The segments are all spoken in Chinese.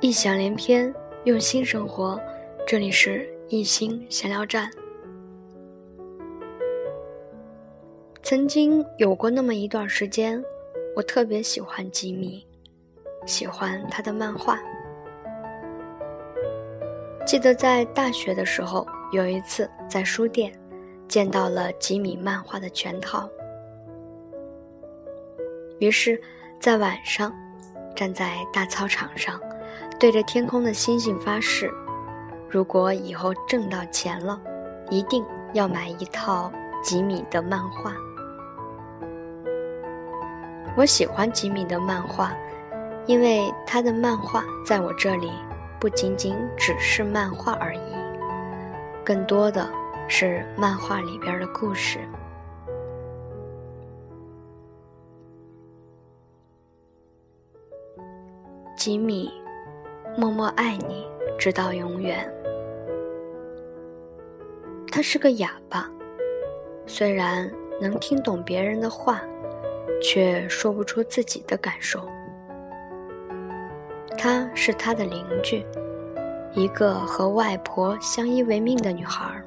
异想连篇，用心生活。这里是一心闲聊站。曾经有过那么一段时间，我特别喜欢吉米，喜欢他的漫画。记得在大学的时候，有一次在书店见到了吉米漫画的全套，于是，在晚上站在大操场上，对着天空的星星发誓：如果以后挣到钱了，一定要买一套吉米的漫画。我喜欢吉米的漫画，因为他的漫画在我这里。不仅仅只是漫画而已，更多的是漫画里边的故事。吉米，默默爱你，直到永远。他是个哑巴，虽然能听懂别人的话，却说不出自己的感受。她是他的邻居，一个和外婆相依为命的女孩。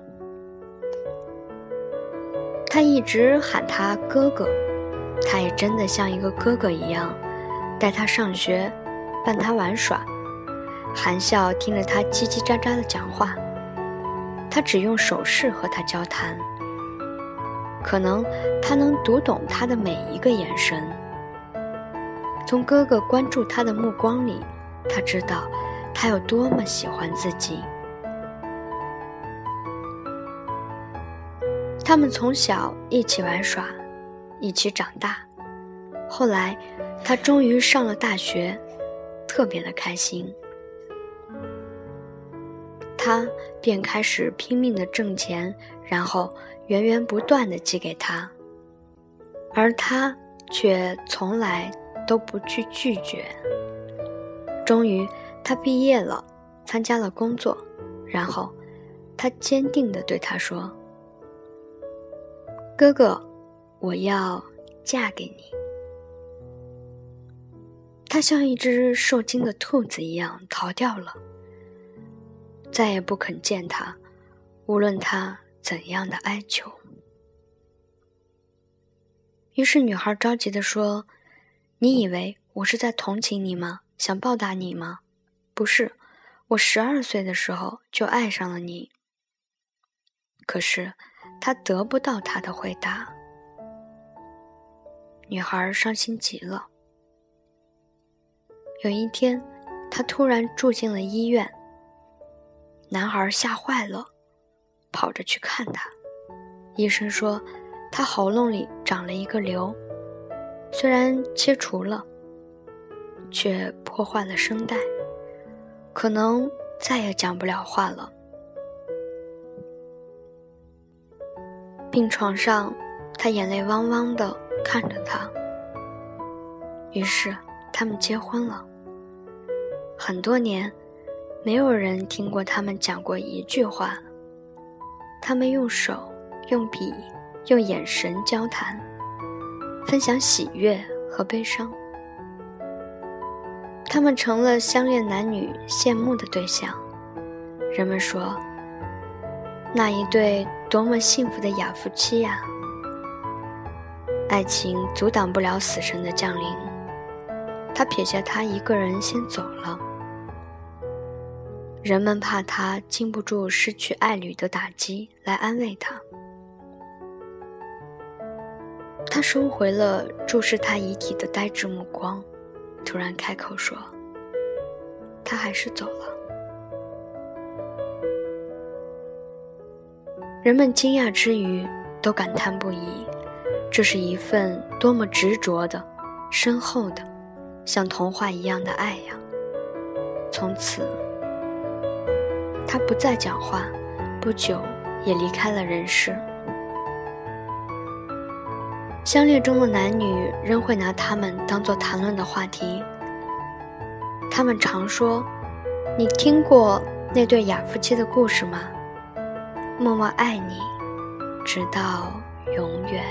他一直喊他哥哥，他也真的像一个哥哥一样，带他上学，伴他玩耍，含笑听着他叽叽喳喳的讲话。他只用手势和他交谈，可能他能读懂他的每一个眼神，从哥哥关注他的目光里。他知道，他有多么喜欢自己。他们从小一起玩耍，一起长大。后来，他终于上了大学，特别的开心。他便开始拼命的挣钱，然后源源不断的寄给他，而他却从来都不去拒绝。终于，他毕业了，参加了工作，然后，他坚定的对他说：“哥哥，我要嫁给你。”他像一只受惊的兔子一样逃掉了，再也不肯见他，无论他怎样的哀求。于是，女孩着急地说：“你以为我是在同情你吗？”想报答你吗？不是，我十二岁的时候就爱上了你。可是，他得不到他的回答。女孩伤心极了。有一天，她突然住进了医院。男孩吓坏了，跑着去看他。医生说，他喉咙里长了一个瘤，虽然切除了。却破坏了声带，可能再也讲不了话了。病床上，他眼泪汪汪的看着他。于是，他们结婚了。很多年，没有人听过他们讲过一句话。他们用手、用笔、用眼神交谈，分享喜悦和悲伤。他们成了相恋男女羡慕的对象。人们说，那一对多么幸福的哑夫妻呀！爱情阻挡不了死神的降临，他撇下他一个人先走了。人们怕他经不住失去爱侣的打击，来安慰他。他收回了注视他遗体的呆滞目光。突然开口说：“他还是走了。”人们惊讶之余，都感叹不已。这是一份多么执着的、深厚的，像童话一样的爱呀！从此，他不再讲话，不久也离开了人世。相恋中的男女仍会拿他们当做谈论的话题。他们常说：“你听过那对哑夫妻的故事吗？”默默爱你，直到永远。